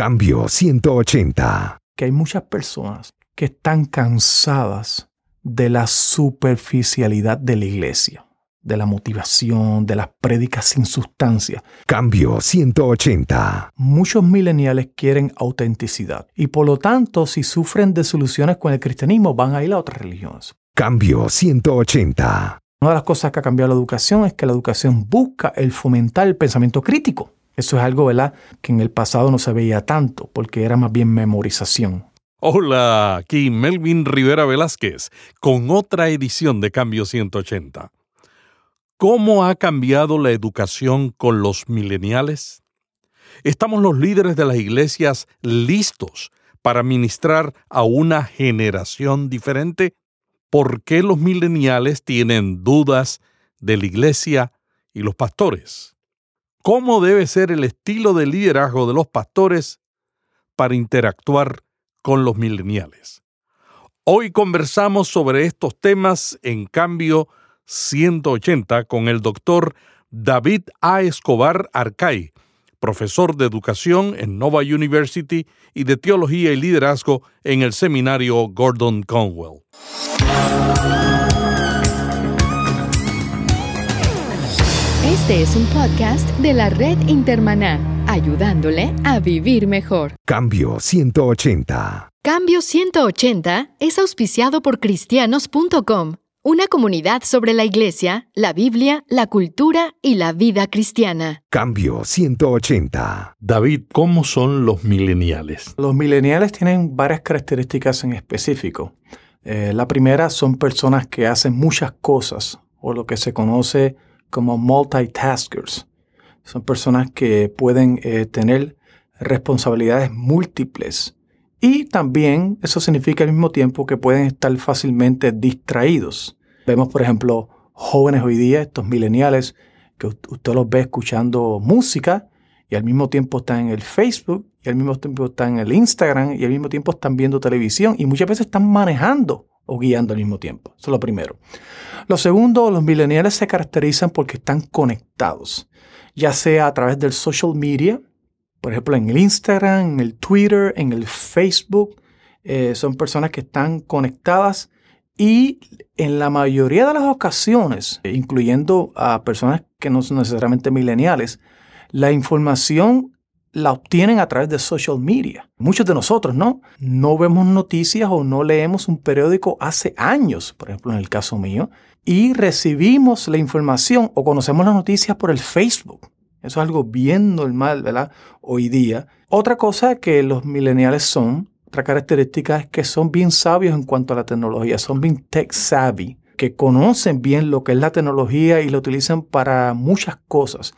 Cambio 180. Que hay muchas personas que están cansadas de la superficialidad de la iglesia, de la motivación, de las prédicas sin sustancia. Cambio 180. Muchos mileniales quieren autenticidad y por lo tanto si sufren desilusiones con el cristianismo van a ir a otras religiones. Cambio 180. Una de las cosas que ha cambiado la educación es que la educación busca el fomentar el pensamiento crítico. Eso es algo, ¿verdad?, que en el pasado no se veía tanto, porque era más bien memorización. Hola, aquí Melvin Rivera Velázquez con otra edición de Cambio 180. ¿Cómo ha cambiado la educación con los mileniales? ¿Estamos los líderes de las iglesias listos para ministrar a una generación diferente? ¿Por qué los mileniales tienen dudas de la iglesia y los pastores? ¿Cómo debe ser el estilo de liderazgo de los pastores para interactuar con los mileniales? Hoy conversamos sobre estos temas en cambio 180 con el doctor David A. Escobar Arcay, profesor de educación en Nova University y de teología y liderazgo en el seminario Gordon Conwell. Este es un podcast de la red Intermaná, ayudándole a vivir mejor. Cambio 180. Cambio 180 es auspiciado por cristianos.com una comunidad sobre la iglesia, la Biblia, la cultura y la vida cristiana. Cambio 180. David, ¿cómo son los mileniales? Los mileniales tienen varias características en específico. Eh, la primera son personas que hacen muchas cosas, o lo que se conoce como multitaskers. Son personas que pueden eh, tener responsabilidades múltiples y también eso significa al mismo tiempo que pueden estar fácilmente distraídos. Vemos, por ejemplo, jóvenes hoy día, estos mileniales, que usted los ve escuchando música y al mismo tiempo están en el Facebook y al mismo tiempo están en el Instagram y al mismo tiempo están viendo televisión y muchas veces están manejando o guiando al mismo tiempo. Eso es lo primero. Lo segundo, los mileniales se caracterizan porque están conectados, ya sea a través del social media, por ejemplo, en el Instagram, en el Twitter, en el Facebook. Eh, son personas que están conectadas y en la mayoría de las ocasiones, incluyendo a personas que no son necesariamente mileniales, la información la obtienen a través de social media. Muchos de nosotros, ¿no? No vemos noticias o no leemos un periódico hace años, por ejemplo, en el caso mío, y recibimos la información o conocemos las noticias por el Facebook. Eso es algo bien normal, ¿verdad? Hoy día. Otra cosa que los millennials son, otra característica es que son bien sabios en cuanto a la tecnología, son bien tech savvy, que conocen bien lo que es la tecnología y lo utilizan para muchas cosas.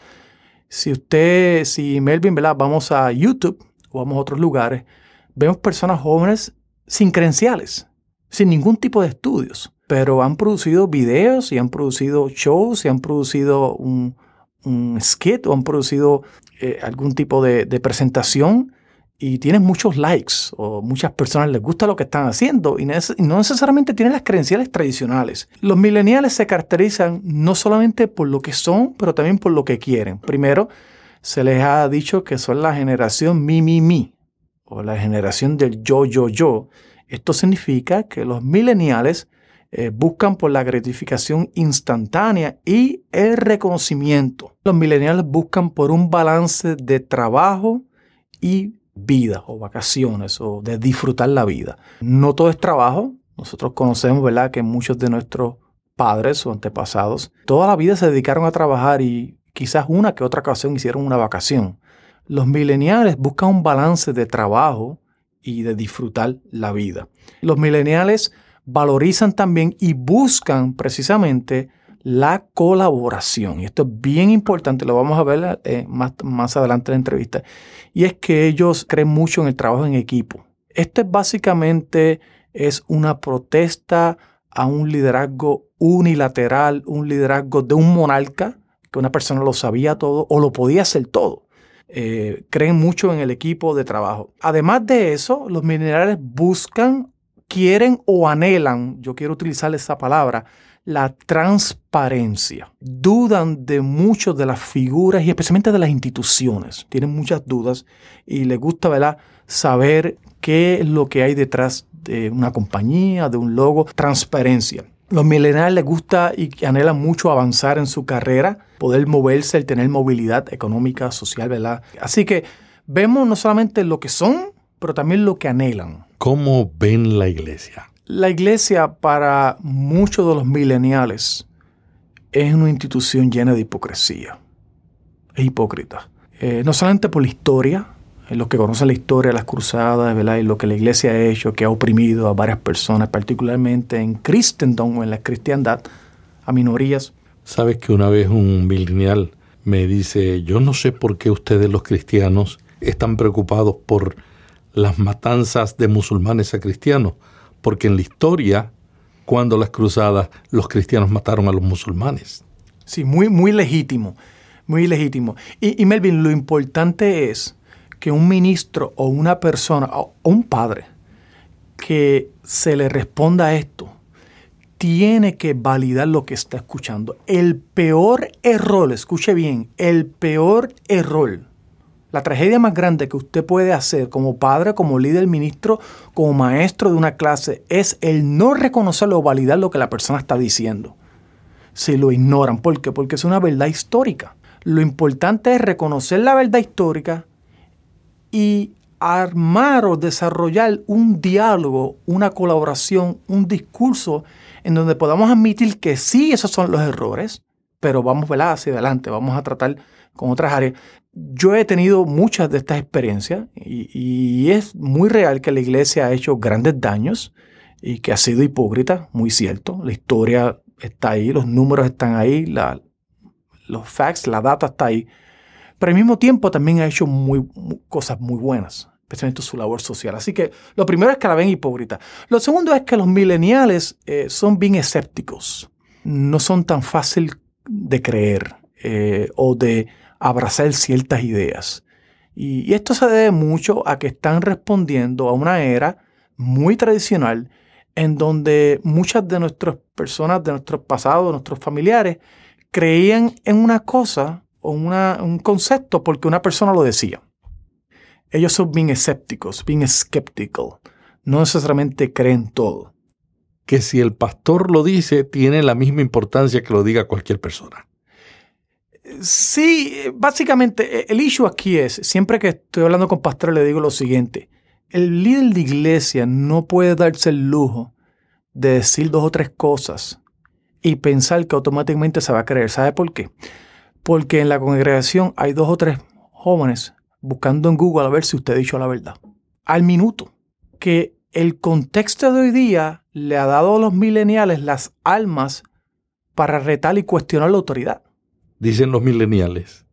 Si usted, si Melvin, ¿verdad? Vamos a YouTube o vamos a otros lugares, vemos personas jóvenes sin credenciales, sin ningún tipo de estudios, pero han producido videos y han producido shows y han producido un, un skit o han producido eh, algún tipo de, presentación y tienen muchos likes o muchas personas les gusta lo que están haciendo y, no necesariamente tienen las credenciales tradicionales. Los millennials se caracterizan no solamente por lo que son, pero también por lo que quieren. Primero, se les ha dicho que son la generación mi, mi, mi o la generación del yo, yo, yo. Esto significa que los millennials eh, buscan por la gratificación instantánea y el reconocimiento. Los millennials buscan por un balance de trabajo y vida o vacaciones o de disfrutar la vida. No todo es trabajo. Nosotros conocemos, ¿verdad?, que muchos de nuestros padres o antepasados toda la vida se dedicaron a trabajar y quizás una que otra ocasión hicieron una vacación. Los millennials buscan un balance de trabajo y de disfrutar la vida. Los millennials valorizan también y buscan precisamente la colaboración. Y esto es bien importante, lo vamos a ver eh, más, más adelante en la entrevista. Y es que ellos creen mucho en el trabajo en equipo. Esto es básicamente es una protesta a un liderazgo unilateral, un liderazgo de un monarca, que una persona lo sabía todo o lo podía hacer todo. Eh, creen mucho en el equipo de trabajo. Además de eso, los minerales buscan quieren o anhelan, yo quiero utilizar esa palabra, la transparencia. Dudan de muchas de las figuras y especialmente de las instituciones. Tienen muchas dudas y les gusta ¿verdad? saber qué es lo que hay detrás de una compañía, de un logo. Transparencia. Los millennials les gusta y anhelan mucho avanzar en su carrera, poder moverse, el tener movilidad económica, social, ¿verdad? Así que vemos no solamente lo que son, pero también lo que anhelan. ¿Cómo ven la iglesia? La iglesia para muchos de los mileniales es una institución llena de hipocresía. Es hipócrita. Eh, no solamente por la historia, eh, los que conocen la historia las cruzadas, ¿verdad? y lo que la iglesia ha hecho, que ha oprimido a varias personas, particularmente en Christendom o en la cristiandad, a minorías. Sabes que una vez un milenial me dice, yo no sé por qué ustedes los cristianos están preocupados por las matanzas de musulmanes a cristianos porque en la historia, cuando las cruzadas, los cristianos mataron a los musulmanes. Sí, muy, muy legítimo, muy legítimo. Y, Melvin, lo importante es que un ministro o una persona o un padre que se le responda a esto, tiene que validar lo que está escuchando. El peor error, escuche bien, el peor error la tragedia más grande que usted puede hacer como padre, como líder, ministro, como maestro de una clase es el no reconocer o validar lo que la persona está diciendo. Si lo ignoran, ¿por qué? Porque es una verdad histórica. Lo importante es reconocer la verdad histórica y armar o desarrollar un diálogo, una colaboración, un discurso en donde podamos admitir que sí, esos son los errores, pero vamos ¿verdad? hacia adelante, vamos a tratar con otras áreas yo he tenido muchas de estas experiencias y, es muy real que la iglesia ha hecho grandes daños y que ha sido hipócrita, muy cierto. La historia está ahí, los números están ahí, los facts, la data está ahí. Pero al mismo tiempo también ha hecho muy, cosas muy buenas, especialmente su labor social. Así que lo primero es que la ven hipócrita. Lo segundo es que los mileniales eh, son bien escépticos. No son tan fácil de creer eh, o de abrazar ciertas ideas. Y, esto se debe mucho a que están respondiendo a una era muy tradicional en donde muchas de nuestras personas, de nuestros pasados, de nuestros familiares, creían en una cosa o un concepto porque una persona lo decía. Ellos son bien escépticos, bien skeptical. No necesariamente creen todo. Que si el pastor lo dice, tiene la misma importancia que lo diga cualquier persona. Sí, básicamente e, el issue aquí es, siempre que estoy hablando con pastores le digo lo siguiente, el líder de iglesia no puede darse el lujo de decir dos o tres cosas y pensar que automáticamente se va a creer. ¿Sabe por qué? Porque en la congregación hay dos o tres jóvenes buscando en Google a ver si usted ha dicho la verdad. Al minuto. Que el contexto de hoy día le ha dado a los mileniales las almas para retar y cuestionar la autoridad dicen los mileniales,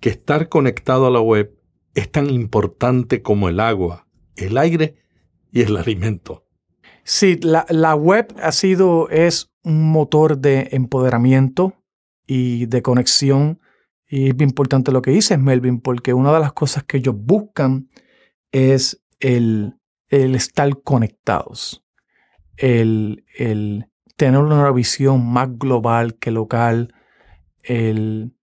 que estar conectado a la web es tan importante como el agua, el aire y el alimento. Sí, la, web ha sido, es un motor de empoderamiento y de conexión. Y es importante lo que dices, Melvin, porque una de las cosas que ellos buscan es el, el estar conectados, el, el tener una visión más global que local, el,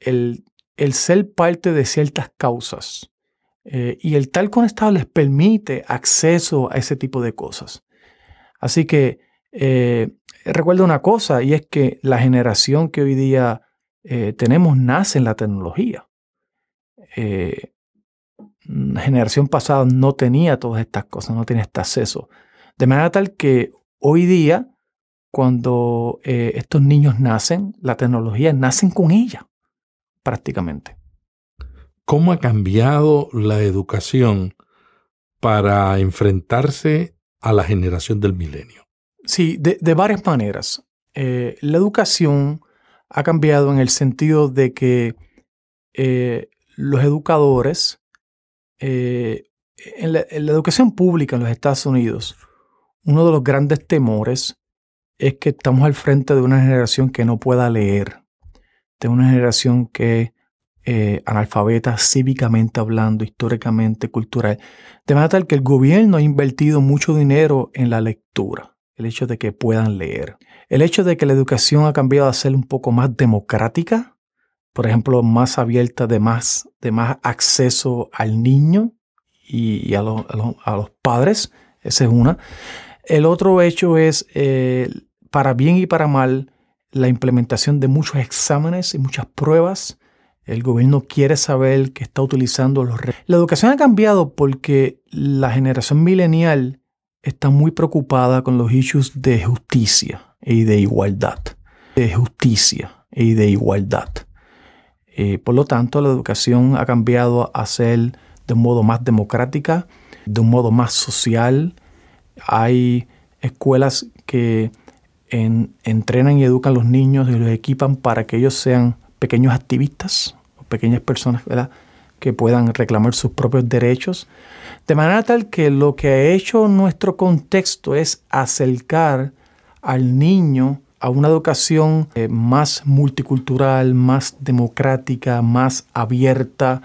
el, ser parte de ciertas causas. Eh, y el tal conectado les permite acceso a ese tipo de cosas. Así que eh, recuerdo una cosa y es que la generación que hoy día eh, tenemos nace en la tecnología. la generación pasada no tenía todas estas cosas, no tenía este acceso. De manera tal que hoy día cuando eh, estos niños nacen, la tecnología nacen con ella, prácticamente. ¿Cómo ha cambiado la educación para enfrentarse a la generación del milenio? Sí, de, varias maneras. Eh, la educación ha cambiado en el sentido de que eh, los educadores, en la educación pública en los Estados Unidos, uno de los grandes temores es que estamos al frente de una generación que no pueda leer, de una generación que eh, analfabeta cívicamente hablando, históricamente, cultural. De manera tal que el gobierno ha invertido mucho dinero en la lectura. el hecho de que puedan leer. El hecho de que la educación ha cambiado a ser un poco más democrática, por ejemplo, más abierta, de más, de más acceso al niño y, a, los padres, esa es una. El otro hecho es, eh, para bien y para mal, la implementación de muchos exámenes y muchas pruebas. El gobierno quiere saber que está utilizando los... La educación ha cambiado porque la generación milenial está muy preocupada con los issues de justicia y de igualdad. De justicia y de igualdad. Eh, por lo tanto, la educación ha cambiado a ser de un modo más democrática, de un modo más social. Hay escuelas que entrenan y educan a los niños y los equipan para que ellos sean pequeños activistas, o pequeñas personas que puedan reclamar sus propios derechos. De manera tal que lo que ha hecho nuestro contexto es acercar al niño a una educación eh, más multicultural, más democrática, más abierta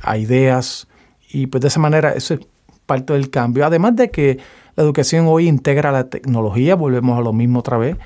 a ideas. Y pues de esa manera eso es parte del cambio. Además de que la educación hoy integra la tecnología, volvemos a lo mismo otra vez,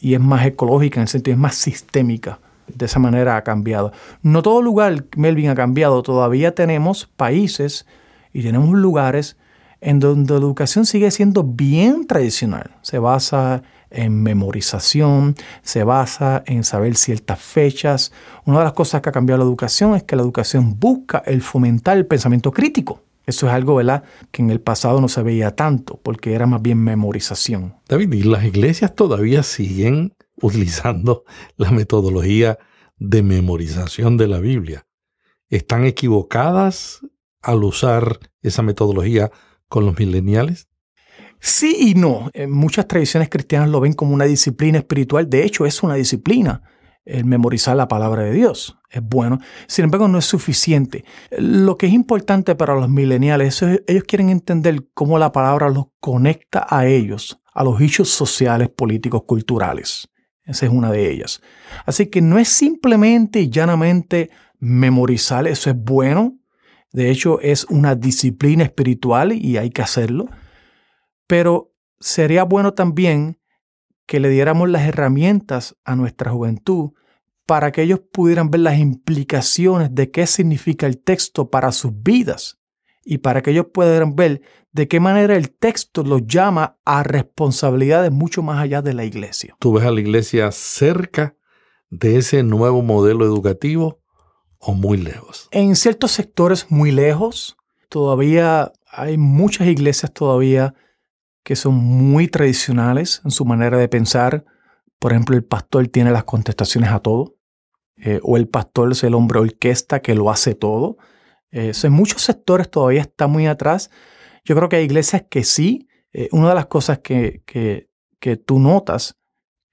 y es más ecológica en el sentido, es más sistémica. De esa manera ha cambiado. No todo lugar, Melvin, ha cambiado. Todavía tenemos países y tenemos lugares en donde la educación sigue siendo bien tradicional. Se basa en memorización, se basa en saber ciertas fechas. Una de las cosas que ha cambiado la educación es que la educación busca el fomentar el pensamiento crítico. Eso es algo, ¿verdad?, que en el pasado no se veía tanto, porque era más bien memorización. David, ¿y las iglesias todavía siguen utilizando la metodología de memorización de la Biblia? ¿Están equivocadas al usar esa metodología con los mileniales? Sí y no. En muchas tradiciones cristianas lo ven como una disciplina espiritual. De hecho, es una disciplina el memorizar la palabra de Dios. Es bueno. Sin embargo, no es suficiente. Lo que es importante para los mileniales es ellos quieren entender cómo la palabra los conecta a ellos, a los hechos sociales, políticos, culturales. Esa es una de ellas. Así que no es simplemente y llanamente memorizar, eso es bueno. De hecho, es una disciplina espiritual y hay que hacerlo. Pero sería bueno también que le diéramos las herramientas a nuestra juventud para que ellos pudieran ver las implicaciones de qué significa el texto para sus vidas y para que ellos puedan ver de qué manera el texto los llama a responsabilidades mucho más allá de la iglesia. ¿Tú ves a la iglesia cerca de ese nuevo modelo educativo o muy lejos? En ciertos sectores muy lejos. Todavía hay muchas iglesias todavía que son muy tradicionales en su manera de pensar. Por ejemplo, el pastor tiene las contestaciones a todo. Eh, o el pastor es el hombre orquesta que lo hace todo. Eh, en muchos sectores todavía está muy atrás. Yo creo que hay iglesias que sí. Eh, una de las cosas que, que, que tú notas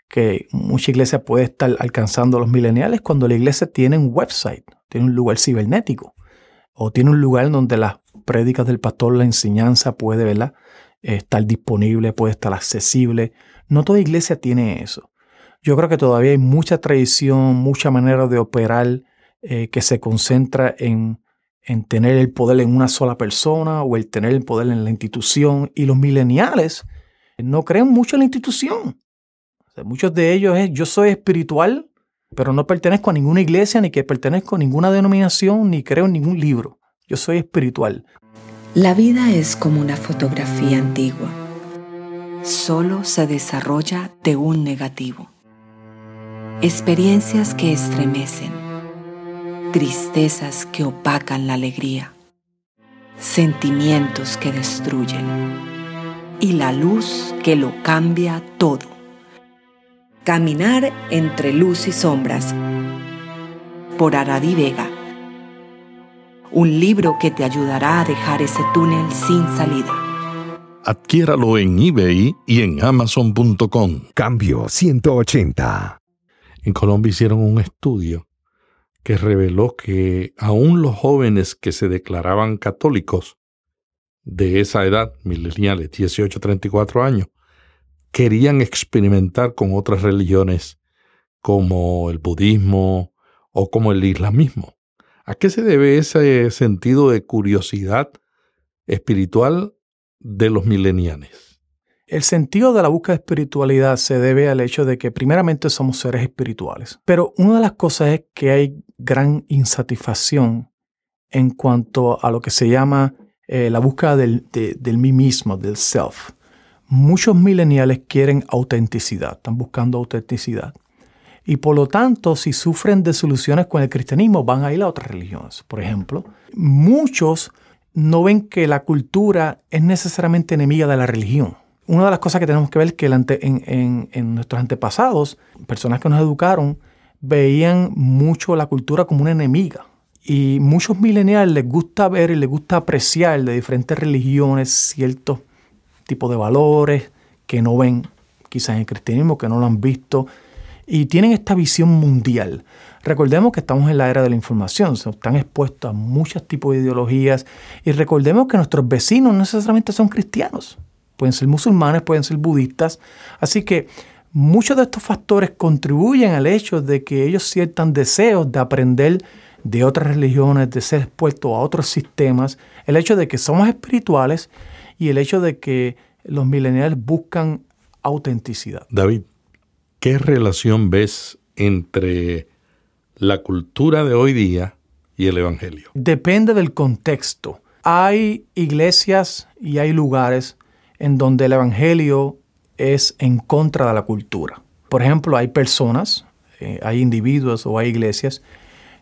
que mucha iglesia puede estar alcanzando los millennials cuando la iglesia tiene un website, tiene un lugar cibernético o tiene un lugar donde las prédicas del pastor, la enseñanza puede, ¿verdad? Estar disponible, puede estar accesible. No toda iglesia tiene eso. Yo creo que todavía hay mucha tradición, mucha manera de operar eh, que se concentra en, en, tener el poder en una sola persona o el tener el poder en la institución. Y los mileniales no creen mucho en la institución. muchos de ellos es yo soy espiritual, pero no pertenezco a ninguna iglesia, ni que pertenezco a ninguna denominación, ni creo en ningún libro. Yo soy espiritual. La vida es como una fotografía antigua. Solo se desarrolla de un negativo. Experiencias que estremecen. Tristezas que opacan la alegría. Sentimientos que destruyen. Y la luz que lo cambia todo. Caminar entre luz y sombras. Por Aradi Vega un libro que te ayudará a dejar ese túnel sin salida. Adquiéralo en eBay y en amazon.com. Cambio 180. En Colombia hicieron un estudio que reveló que aún los jóvenes que se declaraban católicos de esa edad, mileniales, 18, 34 años, querían experimentar con otras religiones como el budismo o como el islamismo. ¿A qué se debe ese sentido de curiosidad espiritual de los mileniales? El sentido de la búsqueda de espiritualidad se debe al hecho de que primeramente somos seres espirituales. Pero una de las cosas es que hay gran insatisfacción en cuanto a lo que se llama eh, la búsqueda del, del mí mismo, del self. Muchos millennials quieren autenticidad, están buscando autenticidad. Y por lo tanto, si sufren soluciones con el cristianismo, van a ir a otras religiones. Por ejemplo, muchos no ven que la cultura es necesariamente enemiga de la religión. Una de las cosas que tenemos que ver es que en, en, nuestros antepasados, personas que nos educaron, veían mucho la cultura como una enemiga. Y muchos millennials les gusta ver y les gusta apreciar de diferentes religiones ciertos tipos de valores que no ven quizás en el cristianismo, que no lo han visto y tienen esta visión mundial. Recordemos que estamos en la era de la información, están expuestos a muchos tipos de ideologías y recordemos que nuestros vecinos no necesariamente son cristianos, pueden ser musulmanes, pueden ser budistas, así que muchos de estos factores contribuyen al hecho de que ellos sientan deseos de aprender de otras religiones, de ser expuestos a otros sistemas, el hecho de que somos espirituales y el hecho de que los millennials buscan autenticidad. David, ¿Qué relación ves entre la cultura de hoy día y el Evangelio? Depende del contexto. Hay iglesias y hay lugares en donde el Evangelio es en contra de la cultura. Por ejemplo, hay personas, eh, hay individuos o hay iglesias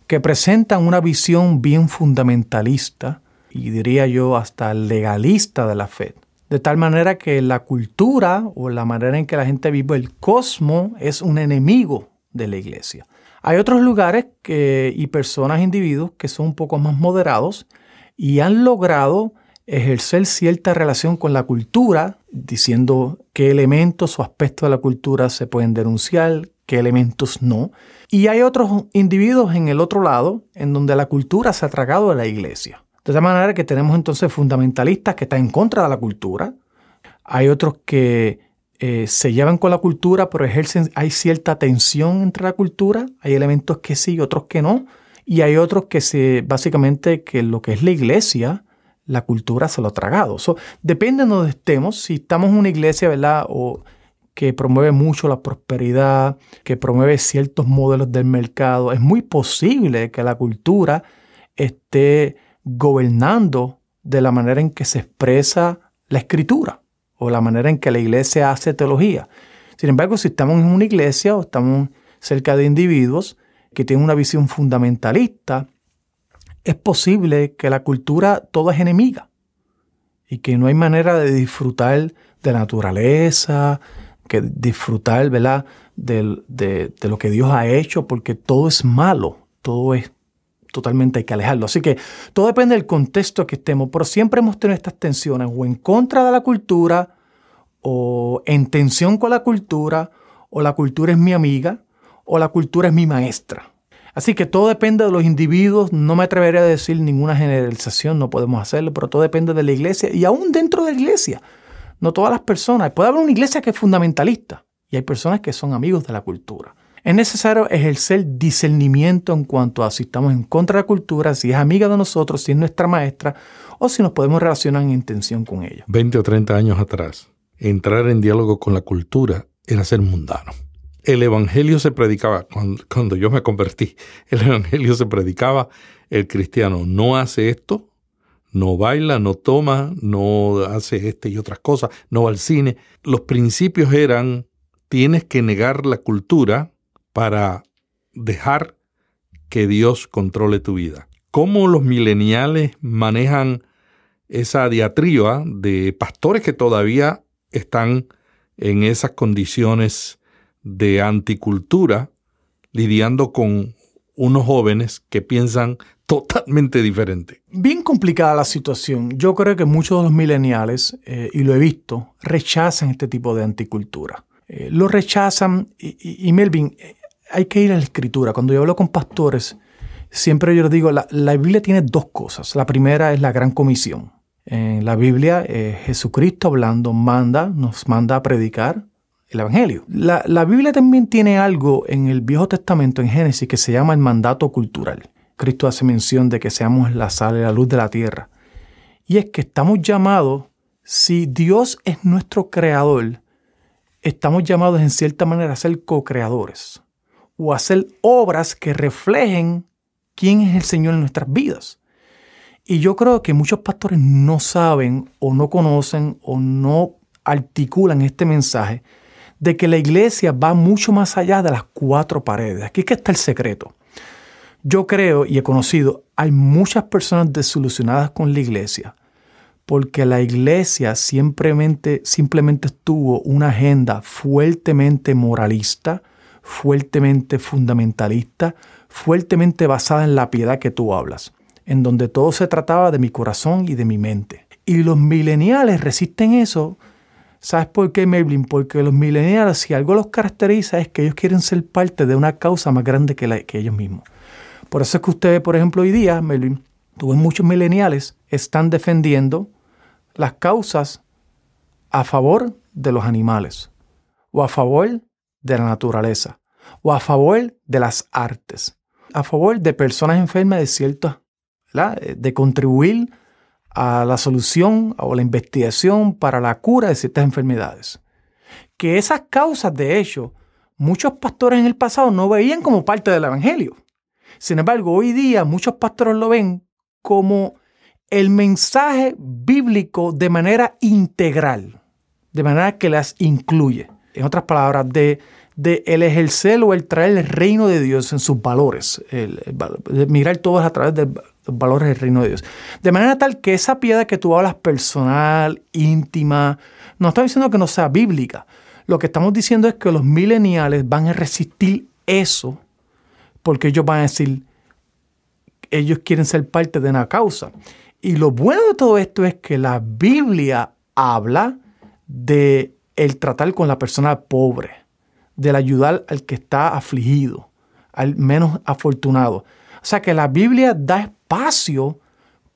que presentan una visión bien fundamentalista y diría yo hasta legalista de la fe de tal manera que la cultura o la manera en que la gente vive el cosmos es un enemigo de la iglesia. Hay otros lugares y personas, individuos que son un poco más moderados y han logrado ejercer cierta relación con la cultura, diciendo qué elementos o aspectos de la cultura se pueden denunciar, qué elementos no. Y hay otros individuos en el otro lado, en donde la cultura se ha tragado a la iglesia. De tal manera que tenemos entonces fundamentalistas que están en contra de la cultura. Hay otros que eh, se llevan con la cultura, pero ejercen, hay cierta tensión entre la cultura. Hay elementos que sí otros que no. Y hay otros que se, básicamente, que lo que es la iglesia, la cultura se lo ha tragado. depende de donde estemos. Si estamos en una iglesia, ¿verdad? O que promueve mucho la prosperidad, que promueve ciertos modelos del mercado, es muy posible que la cultura esté gobernando de la manera en que se expresa la escritura o la manera en que la iglesia hace teología. Sin embargo, si estamos en una iglesia o estamos cerca de individuos que tienen una visión fundamentalista, es posible que la cultura toda es enemiga y que no hay manera de disfrutar de la naturaleza, que disfrutar ¿verdad? De, de lo que Dios ha hecho, porque todo es malo, todo es totalmente hay que alejarlo. Así que todo depende del contexto que estemos, pero siempre hemos tenido estas tensiones o en contra de la cultura o en tensión con la cultura o la cultura es mi amiga o la cultura es mi maestra. Así que todo depende de los individuos, no me atrevería a decir ninguna generalización, no podemos hacerlo, pero todo depende de la iglesia y aún dentro de la iglesia. No todas las personas, puede haber una iglesia que es fundamentalista y hay personas que son amigos de la cultura. Es necesario ejercer discernimiento en cuanto a si estamos en contra de la cultura, si es amiga de nosotros, si es nuestra maestra o si nos podemos relacionar en intención con ella. 20 o 30 años atrás, entrar en diálogo con la cultura era ser mundano. El Evangelio se predicaba, cuando, yo me convertí, el Evangelio se predicaba, el cristiano no hace esto, no baila, no toma, no hace este y otras cosas, no va al cine. Los principios eran, tienes que negar la cultura para dejar que Dios controle tu vida. ¿Cómo los mileniales manejan esa diatriba de pastores que todavía están en esas condiciones de anticultura, lidiando con unos jóvenes que piensan totalmente diferente. Bien complicada la situación. Yo creo que muchos de los mileniales, eh, y lo he visto, rechazan este tipo de anticultura. Eh, lo rechazan y, Melvin, eh, hay que ir a la escritura. Cuando yo hablo con pastores, siempre yo les digo, la, Biblia tiene dos cosas. La primera es la gran comisión. En la Biblia, eh, Jesucristo hablando manda, nos manda a predicar el Evangelio. La, la, Biblia también tiene algo en el Viejo Testamento, en Génesis, que se llama el mandato cultural. Cristo hace mención de que seamos la sal y la luz de la tierra. Y es que estamos llamados si Dios es nuestro creador, estamos llamados en cierta manera a ser co-creadores o hacer obras que reflejen quién es el Señor en nuestras vidas. Y yo creo que muchos pastores no saben o no conocen o no articulan este mensaje de que la iglesia va mucho más allá de las cuatro paredes. Aquí es está el secreto. Yo creo y he conocido, hay muchas personas desilusionadas con la iglesia porque la iglesia simplemente, simplemente tuvo una agenda fuertemente moralista, fuertemente fundamentalista, fuertemente basada en la piedad que tú hablas, en donde todo se trataba de mi corazón y de mi mente. Y los mileniales resisten eso. ¿Sabes por qué, Melvin? Porque los mileniales, si algo los caracteriza, es que ellos quieren ser parte de una causa más grande que, ellos mismos. Por eso es que ustedes, por ejemplo, hoy día, Melvin, tuve muchos mileniales, están defendiendo las causas a favor de los animales, o a favor de la naturaleza, o a favor de las artes, a favor de personas enfermas de ciertas, de contribuir a la solución o la investigación para la cura de ciertas enfermedades. Que esas causas, de hecho, muchos pastores en el pasado no veían como parte del Evangelio. Sin embargo, hoy día muchos pastores lo ven como el mensaje bíblico de manera integral, de manera que las incluye. En otras palabras, de, de el ejercer o el traer el reino de Dios en sus valores, de mirar todos a través de los valores del reino de Dios. De manera tal que esa piedad que tú hablas personal, íntima, no estamos diciendo que no sea bíblica. Lo que estamos diciendo es que los mileniales van a resistir eso porque ellos van a decir, ellos quieren ser parte de una causa. Y lo bueno de todo esto es que la Biblia habla de el tratar con la persona pobre, del ayudar al que está afligido, al menos afortunado. O sea que la Biblia da espacio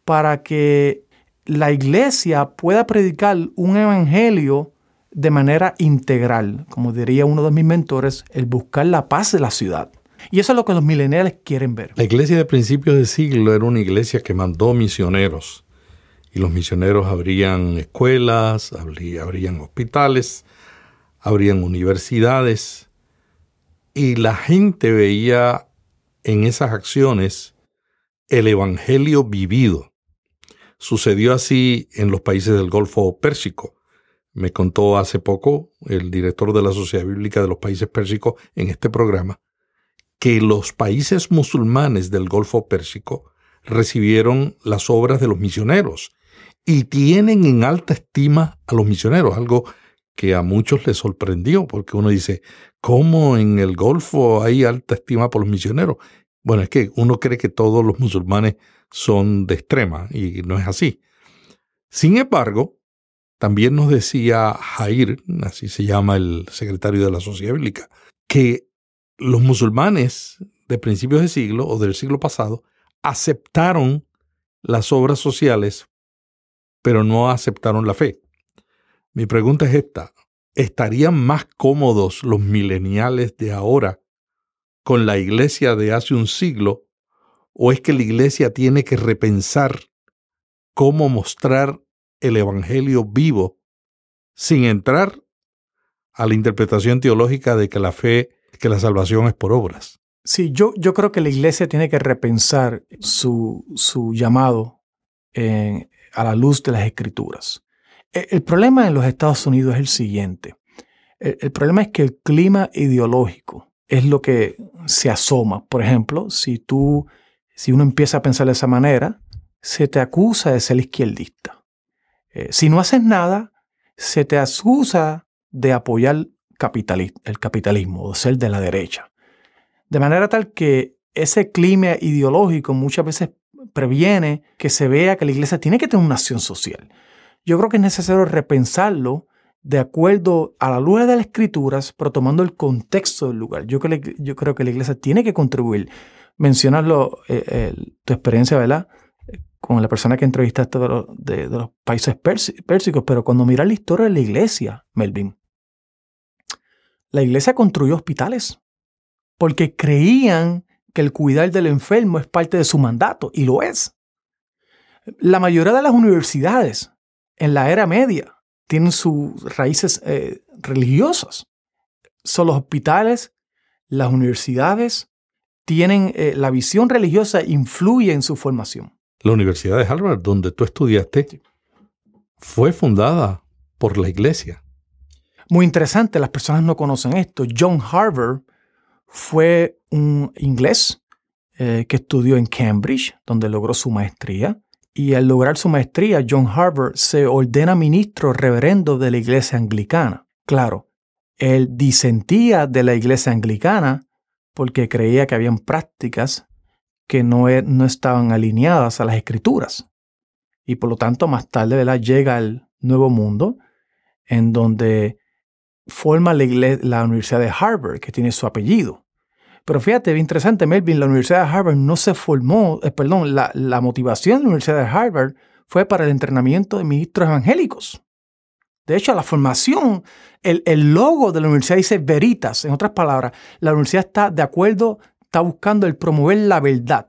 para que la iglesia pueda predicar un evangelio de manera integral, como diría uno de mis mentores, el buscar la paz de la ciudad. Y eso es lo que los mileniales quieren ver. La iglesia de principios de siglo era una iglesia que mandó misioneros. Y los misioneros abrían escuelas, abrían hospitales, abrían universidades. Y la gente veía en esas acciones el Evangelio vivido. Sucedió así en los países del Golfo Pérsico. Me contó hace poco el director de la Sociedad Bíblica de los Países Pérsicos en este programa que los países musulmanes del Golfo Pérsico recibieron las obras de los misioneros y tienen en alta estima a los misioneros, algo que a muchos les sorprendió, porque uno dice, ¿cómo en el Golfo hay alta estima por los misioneros? Bueno, es que uno cree que todos los musulmanes son de extrema y no es así. Sin embargo, también nos decía Jair, así se llama el secretario de la Sociedad Bíblica, que los musulmanes de principios de siglo o del siglo pasado aceptaron las obras sociales, pero no aceptaron la fe. Mi pregunta es esta, ¿estarían más cómodos los mileniales de ahora con la iglesia de hace un siglo o es que la iglesia tiene que repensar cómo mostrar el Evangelio vivo sin entrar a la interpretación teológica de que la fe que la salvación es por obras. Sí, yo, yo creo que la iglesia tiene que repensar su, su llamado a la luz de las escrituras. E, el, problema en los Estados Unidos es el siguiente. El, el, problema es que el clima ideológico es lo que se asoma. Por ejemplo, si tú, si uno empieza a pensar de esa manera, se te acusa de ser izquierdista. Eh, si no haces nada, se te acusa de apoyar el capitalismo o ser de la derecha. De manera tal que ese clima ideológico muchas veces previene que se vea que la iglesia tiene que tener una acción social. Yo creo que es necesario repensarlo de acuerdo a la luz de las escrituras, pero tomando el contexto del lugar. Yo, creo, que la iglesia tiene que contribuir. Mencionarlo, eh, tu experiencia, ¿verdad? Con la persona que entrevistaste de los, de, los países pérsicos, pero cuando miras la historia de la iglesia, Melvin, la iglesia construyó hospitales porque creían que el cuidar del enfermo es parte de su mandato y lo es. La mayoría de las universidades en la era media, tienen sus raíces eh, religiosas. Son los hospitales, las universidades, tienen eh, la visión religiosa influye en su formación. La Universidad de Harvard, donde tú estudiaste, fue fundada por la iglesia. Muy interesante, las personas no conocen esto. John Harvard fue un inglés eh, que estudió en Cambridge, donde logró su maestría. Y al lograr su maestría, John Harvard se ordena ministro reverendo de la iglesia anglicana. Claro, él disentía de la iglesia anglicana porque creía que habían prácticas que no, e, no estaban alineadas a las escrituras. Y por lo tanto, más tarde llega al Nuevo Mundo, en donde forma la, la Universidad de Harvard, que tiene su apellido. Pero fíjate, bien interesante, Melvin, la Universidad de Harvard no se formó, eh, perdón, la, la, motivación de la Universidad de Harvard fue para el entrenamiento de ministros evangélicos. De hecho, la formación, el, el, logo de la universidad dice veritas, en otras palabras, la universidad está de acuerdo, está buscando el promover la verdad.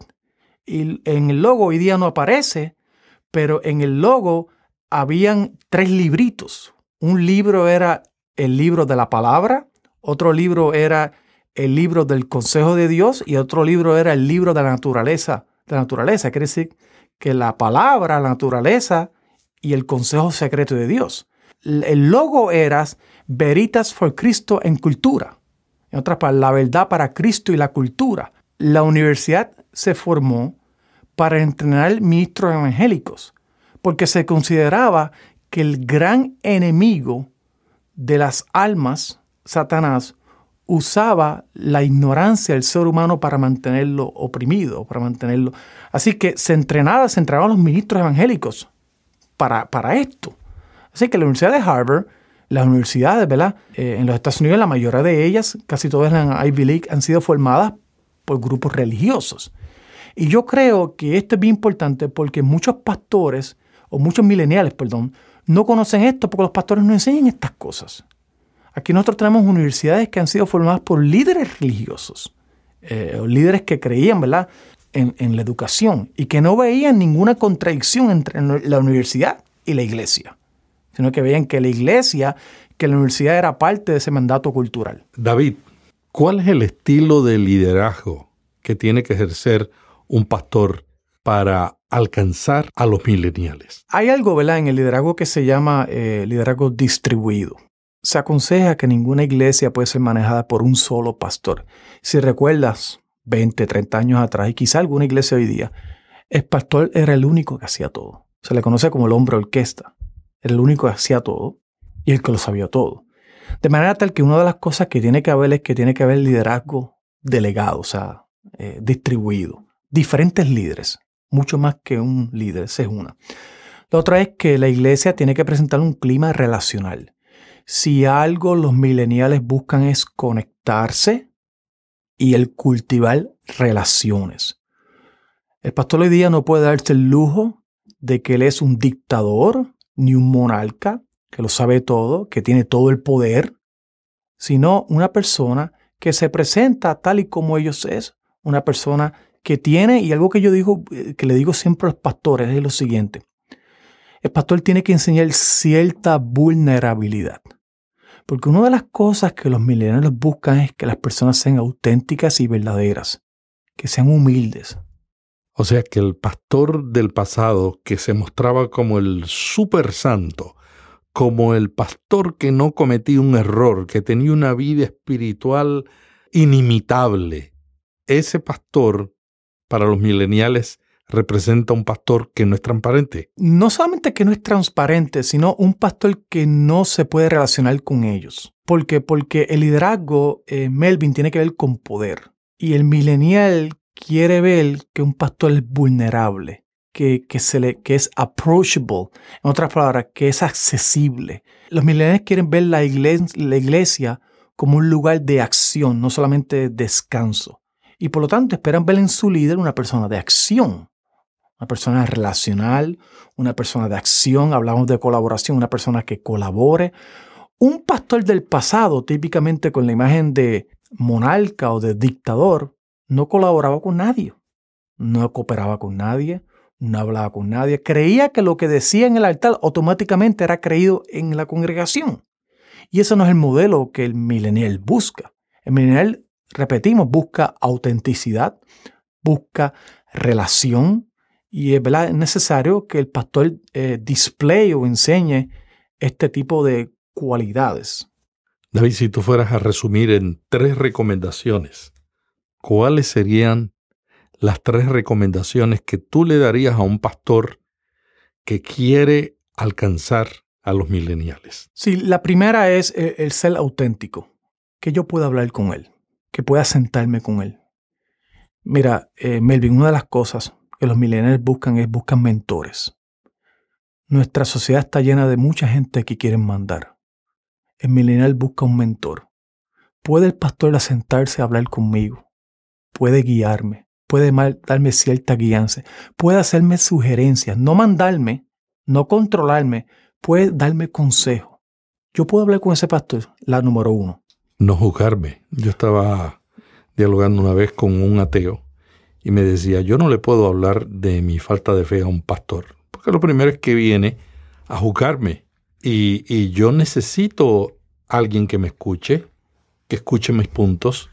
Y en el logo hoy día no aparece, pero en el logo habían tres libritos. Un libro era el libro de la palabra, otro libro era el libro del consejo de Dios y otro libro era el libro de la naturaleza. La naturaleza quiere decir que la palabra, la naturaleza y el consejo secreto de Dios. El logo era Veritas for Cristo en cultura. En otras palabras, la verdad para Cristo y la cultura. La universidad se formó para entrenar ministros evangélicos, porque se consideraba que el gran enemigo de las almas, Satanás, usaba la ignorancia del ser humano para mantenerlo oprimido, para mantenerlo. Así que se entrenaba, se entrenaban los ministros evangélicos para, para esto. Así que la Universidad de Harvard, las universidades, ¿verdad? Eh, en los Estados Unidos, la mayoría de ellas, casi todas en la Ivy League, han sido formadas por grupos religiosos. Y yo creo que esto es bien importante porque muchos pastores, o muchos mileniales, perdón, no conocen esto porque los pastores no enseñan estas cosas. Aquí nosotros tenemos universidades que han sido formadas por líderes religiosos, eh, líderes que creían, ¿verdad?, en, en, la educación y que no veían ninguna contradicción entre la universidad y la iglesia, sino que veían que la iglesia, que la universidad era parte de ese mandato cultural. David, ¿cuál es el estilo de liderazgo que tiene que ejercer un pastor para alcanzar a los millennials? Hay algo, ¿verdad?, en el liderazgo que se llama eh, liderazgo distribuido. Se aconseja que ninguna iglesia puede ser manejada por un solo pastor. Si recuerdas 20, 30 años atrás y quizá alguna iglesia hoy día, el pastor era el único que hacía todo. Se le conoce como el hombre orquesta. Era el único que hacía todo y el que lo sabía todo. De manera tal que una de las cosas que tiene que haber es que tiene que haber liderazgo delegado, o sea, eh, distribuido. Diferentes líderes mucho más que un líder, esa es una. La otra es que la iglesia tiene que presentar un clima relacional. Si algo los mileniales buscan es conectarse y el cultivar relaciones. El pastor hoy día no puede darse el lujo de que él es un dictador ni un monarca, que lo sabe todo, que tiene todo el poder, sino una persona que se presenta tal y como ellos es, una persona que tiene, y algo que yo digo, eh, que le digo siempre a los pastores, es lo siguiente. El pastor tiene que enseñar cierta vulnerabilidad. Porque una de las cosas que los millennials buscan es que las personas sean auténticas y verdaderas, que sean humildes. O sea que el pastor del pasado, que se mostraba como el super santo, como el pastor que no cometía un error, que tenía una vida espiritual inimitable, ese pastor para los mileniales representa un pastor que no es transparente. No solamente que no es transparente, sino un pastor que no se puede relacionar con ellos. ¿Por qué? Porque el liderazgo, eh, Melvin, tiene que ver con poder. Y el milenial quiere ver que un pastor es vulnerable, que, que, se le, que es approachable, en otras palabras, que es accesible. Los millennials quieren ver la iglesia, la iglesia como un lugar de acción, no solamente de descanso y por lo tanto esperan ver en su líder una persona de acción, una persona relacional, una persona de acción, hablamos de colaboración, una persona que colabore. Un pastor del pasado, típicamente con la imagen de monarca o de dictador, no colaboraba con nadie, no cooperaba con nadie, no hablaba con nadie, creía que lo que decía en el altar automáticamente era creído en la congregación. Y ese no es el modelo que el millennial busca. El millennial, repetimos, busca autenticidad, busca relación y es, ¿verdad? necesario que el pastor eh, display o enseñe este tipo de cualidades. David, si tú fueras a resumir en tres recomendaciones, ¿cuáles serían las tres recomendaciones que tú le darías a un pastor que quiere alcanzar a los mileniales? Sí, la primera es el, ser auténtico, que yo pueda hablar con él, que pueda sentarme con él. Mira, eh, Melvin, una de las cosas que los millennials buscan es buscan mentores. Nuestra sociedad está llena de mucha gente que quieren mandar. El millennial busca un mentor. ¿Puede el pastor sentarse a hablar conmigo? ¿Puede guiarme? puede darme cierta guianza, puede hacerme sugerencias, no mandarme, no controlarme, puede darme consejo. Yo puedo hablar con ese pastor, la número uno. No juzgarme. Yo estaba dialogando una vez con un ateo y me decía, yo no le puedo hablar de mi falta de fe a un pastor, porque lo primero es que viene a juzgarme y, y yo necesito alguien que me escuche, que escuche mis puntos,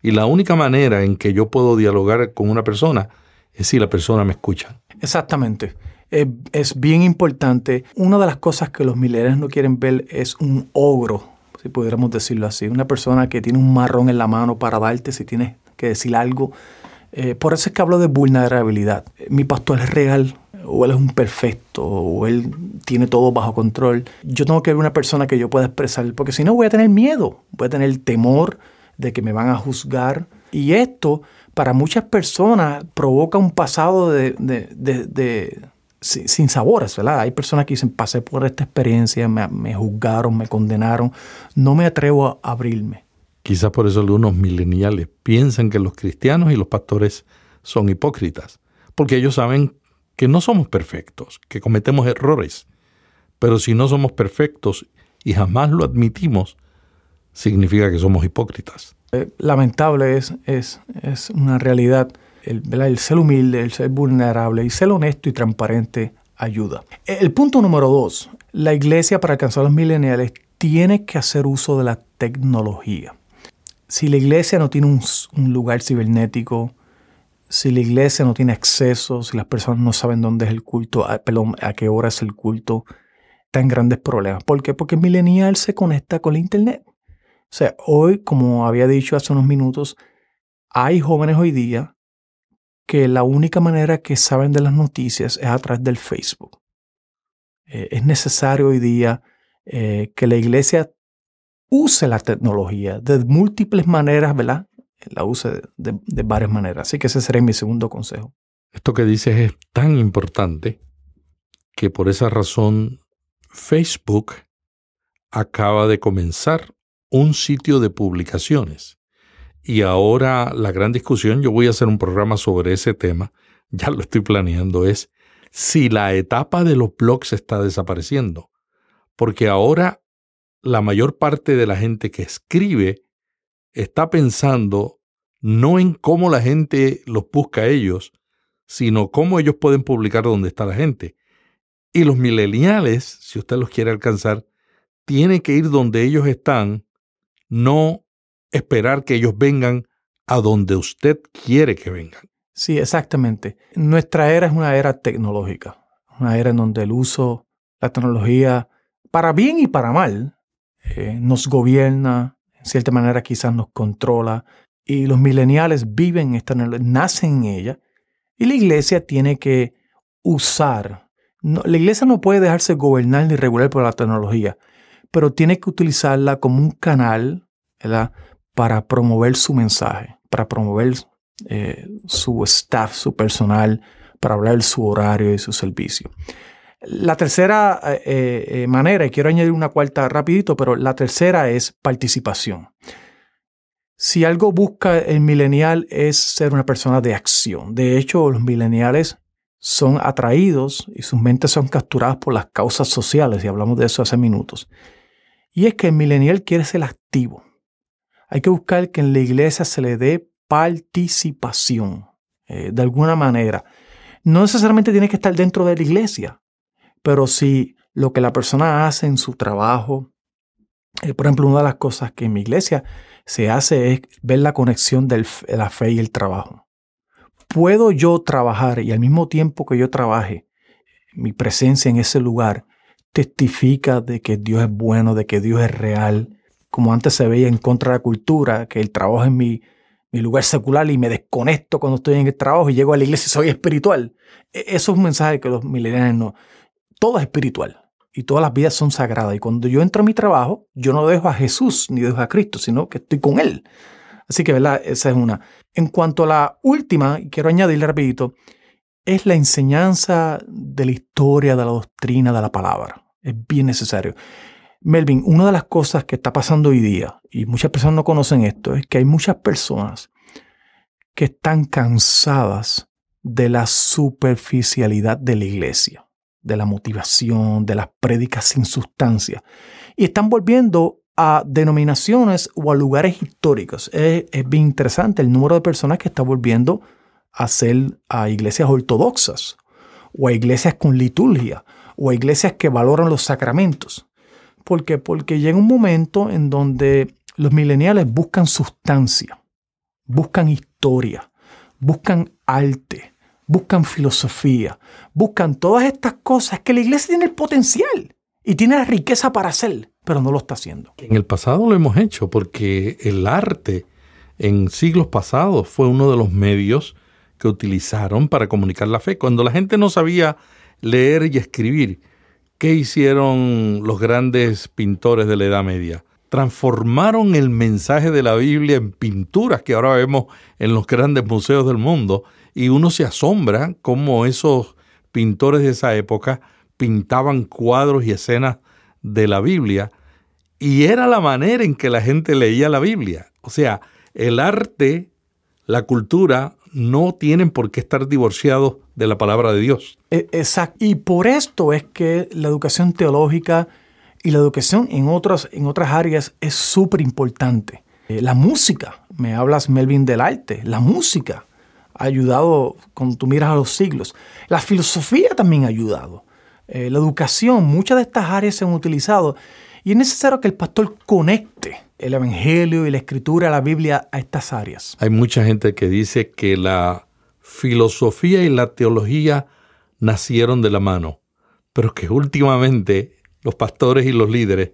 y la única manera en que yo puedo dialogar con una persona es si la persona me escucha. Exactamente. Es, bien importante. Una de las cosas que los millennials no quieren ver es un ogro, si pudiéramos decirlo así. Una persona que tiene un marrón en la mano para darte si tienes que decir algo. Eh, por eso es que hablo de vulnerabilidad. Mi pastor es real, o él es un perfecto, o él tiene todo bajo control. Yo tengo que ver una persona que yo pueda expresar, porque si no voy a tener miedo, voy a tener temor, de que me van a juzgar. Y esto para muchas personas provoca un pasado de, sin sabores, ¿verdad? Hay personas que dicen, pasé por esta experiencia, me, juzgaron, me condenaron, no me atrevo a abrirme. Quizás por eso algunos mileniales piensan que los cristianos y los pastores son hipócritas, porque ellos saben que no somos perfectos, que cometemos errores. Pero si no somos perfectos y jamás lo admitimos, significa que somos hipócritas. Eh, lamentable es, es, es, una realidad. El, el ser humilde, el ser vulnerable y ser honesto y transparente ayuda. El punto número dos, la iglesia para alcanzar a los millennials tiene que hacer uso de la tecnología. Si la iglesia no tiene un, un, lugar cibernético, si la iglesia no tiene acceso, si las personas no saben dónde es el culto, a, qué hora es el culto, en grandes problemas. ¿Por qué? Porque el millennial se conecta con la internet. O sea, hoy, como había dicho hace unos minutos, hay jóvenes hoy día que la única manera que saben de las noticias es a través del Facebook. Eh, es necesario hoy día eh, que la iglesia use la tecnología de múltiples maneras, ¿verdad? La use de, varias maneras. Así que ese sería mi segundo consejo. Esto que dices es tan importante que por esa razón Facebook acaba de comenzar un sitio de publicaciones. Y ahora la gran discusión, yo voy a hacer un programa sobre ese tema, ya lo estoy planeando, es si la etapa de los blogs está desapareciendo. Porque ahora la mayor parte de la gente que escribe está pensando no en cómo la gente los busca a ellos, sino cómo ellos pueden publicar donde está la gente. Y los mileniales, si usted los quiere alcanzar, tiene que ir donde ellos están no esperar que ellos vengan a donde usted quiere que vengan. Sí, exactamente. Nuestra era es una era tecnológica, una era en donde el uso, la tecnología, para bien y para mal, eh, nos gobierna, en cierta manera quizás nos controla, y los mileniales viven esta, nacen en ella, y la iglesia tiene que usar. la iglesia no puede dejarse gobernar ni regular por la tecnología pero tiene que utilizarla como un canal para promover su mensaje, para promover eh, su staff, su personal, para hablar su horario y su servicio. La tercera eh, eh, manera, y quiero añadir una cuarta rapidito, pero la tercera es participación. Si algo busca el millennial es ser una persona de acción. De hecho, los millennials son atraídos y sus mentes son capturadas por las causas sociales, y hablamos de eso hace minutos. Y es que el millennial quiere ser activo. Hay que buscar que en la iglesia se le dé participación, eh, de alguna manera. No necesariamente tiene que estar dentro de la iglesia, pero si lo que la persona hace en su trabajo, eh, por ejemplo, una de las cosas que en mi iglesia se hace es ver la conexión de la fe y el trabajo. ¿Puedo yo trabajar y al mismo tiempo que yo trabaje, mi presencia en ese lugar testifica de que Dios es bueno, de que Dios es real, como antes se veía en contra de la cultura, que el trabajo es mi, mi lugar secular y me desconecto cuando estoy en el trabajo y llego a la iglesia y soy espiritual. E, eso es un mensaje que los millennials no. Todo es espiritual y todas las vidas son sagradas. Y cuando yo entro a mi trabajo, yo no dejo a Jesús ni dejo a Cristo, sino que estoy con Él. Así que, ¿verdad? Esa es una. En cuanto a la última, quiero añadirle rapidito, es la enseñanza de la historia, de la doctrina, de la palabra. Es bien necesario. Melvin, una de las cosas que está pasando hoy día, y muchas personas no conocen esto, es que hay muchas personas que están cansadas de la superficialidad de la iglesia de la motivación, de las prédicas sin sustancia. Y están volviendo a denominaciones o a lugares históricos. Es, bien interesante el número de personas que están volviendo a ser a iglesias ortodoxas o a iglesias con liturgia o a iglesias que valoran los sacramentos. ¿Por qué? Porque llega un momento en donde los mileniales buscan sustancia, buscan historia, buscan arte, buscan filosofía, buscan todas estas cosas que la iglesia tiene el potencial y tiene la riqueza para hacer, pero no lo está haciendo. En el pasado lo hemos hecho porque el arte en siglos pasados fue uno de los medios que utilizaron para comunicar la fe. Cuando la gente no sabía leer y escribir, ¿qué hicieron los grandes pintores de la Edad Media? Transformaron el mensaje de la Biblia en pinturas que ahora vemos en los grandes museos del mundo y uno se asombra cómo esos pintores de esa época pintaban cuadros y escenas de la Biblia y era la manera en que la gente leía la Biblia. O sea, el arte, la cultura no tienen por qué estar divorciados de la palabra de Dios. E, exacto. Y por esto es que la educación teológica y la educación en otras, en otras áreas es súper importante. Eh, la música, me hablas Melvin del arte, la música ayudado cuando tú miras a los siglos. La filosofía también ha ayudado. Eh, la educación, muchas de estas áreas se han utilizado y es necesario que el pastor conecte el Evangelio y la Escritura, la Biblia a estas áreas. Hay mucha gente que dice que la filosofía y la teología nacieron de la mano, pero que últimamente los pastores y los líderes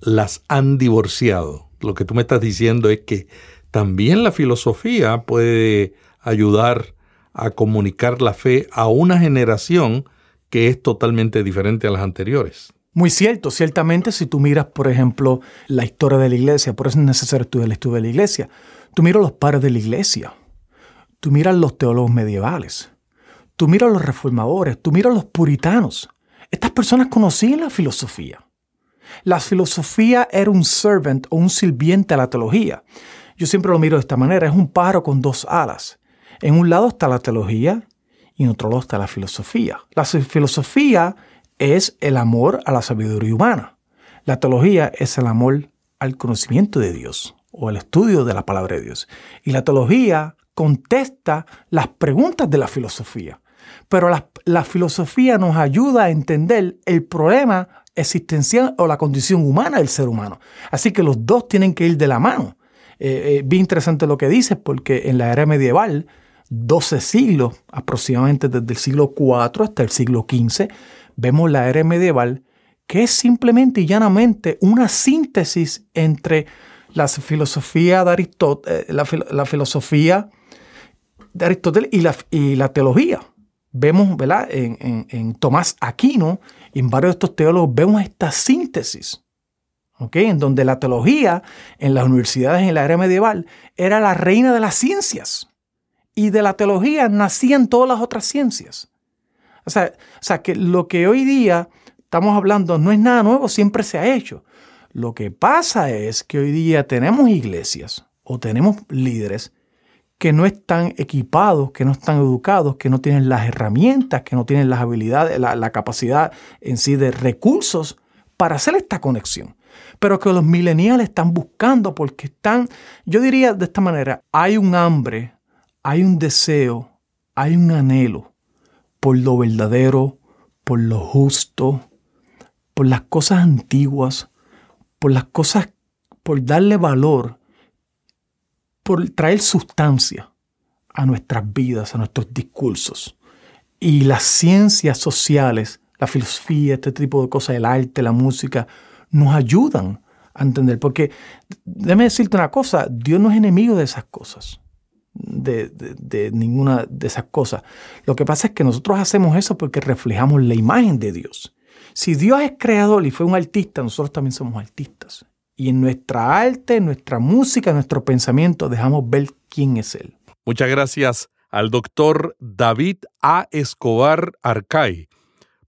las han divorciado. Lo que tú me estás diciendo es que también la filosofía puede ayudar a comunicar la fe a una generación que es totalmente diferente a las anteriores. Muy cierto, ciertamente si tú miras, por ejemplo, la historia de la iglesia, por eso es necesario estudiar la historia de la iglesia, tú miras los padres de la iglesia, tú miras los teólogos medievales, tú miras los reformadores, tú miras los puritanos. Estas personas conocían la filosofía. La filosofía era un servant o un sirviente a la teología. Yo siempre lo miro de esta manera, es un pájaro con dos alas. En un lado está la teología y en otro lado está la filosofía. La filosofía es el amor a la sabiduría humana. La teología es el amor al conocimiento de Dios o el estudio de la palabra de Dios. Y la teología contesta las preguntas de la filosofía. Pero la, filosofía nos ayuda a entender el problema existencial o la condición humana del ser humano. Así que los dos tienen que ir de la mano. Eh, eh, bien interesante lo que dices, porque en la era medieval 12 siglos, aproximadamente desde el siglo IV hasta el siglo XV, vemos la era medieval, que es simplemente y llanamente una síntesis entre la filosofía de Aristóteles, eh, la, filosofía de Aristóteles y la, y la teología. Vemos, ¿verdad? En, en, Tomás Aquino y en varios de estos teólogos vemos esta síntesis. En donde la teología en las universidades en la era medieval era la reina de las ciencias y de la teología nacían todas las otras ciencias. O sea, o sea, que lo que hoy día estamos hablando no es nada nuevo, siempre se ha hecho. Lo que pasa es que hoy día tenemos iglesias o tenemos líderes que no están equipados, que no están educados, que no tienen las herramientas, que no tienen las habilidades, la, la capacidad en sí de recursos para hacer esta conexión. Pero que los millennials están buscando porque están, yo diría de esta manera, hay un hambre hay un deseo, hay un anhelo por lo verdadero, por lo justo, por las cosas antiguas, por las cosas, por darle valor, por traer sustancia a nuestras vidas, a nuestros discursos. Y las ciencias sociales, la filosofía, este tipo de cosas, el arte, la música, nos ayudan a entender. Porque déjame decirte una cosa, Dios no es enemigo de esas cosas. De, de, ninguna de esas cosas. Lo que pasa es que nosotros hacemos eso porque reflejamos la imagen de Dios. Si Dios es creador y fue un artista, nosotros también somos artistas. Y en nuestra arte, en nuestra música, en nuestro pensamiento, dejamos ver quién es Él. Muchas gracias al doctor David A. Escobar Arcay,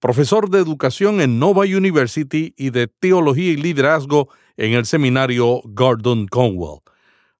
profesor de educación en Nova University y de teología y liderazgo en el seminario Gordon Conwell.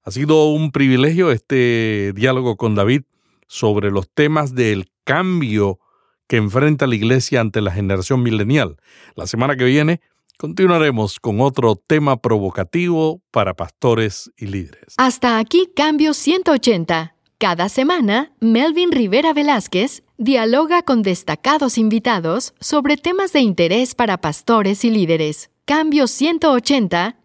Ha sido un privilegio este diálogo con David sobre los temas del cambio que enfrenta la iglesia ante la generación milenial. La semana que viene continuaremos con otro tema provocativo para pastores y líderes. Hasta aquí Cambio 180. Cada semana, Melvin Rivera Velázquez dialoga con destacados invitados sobre temas de interés para pastores y líderes. Cambio 180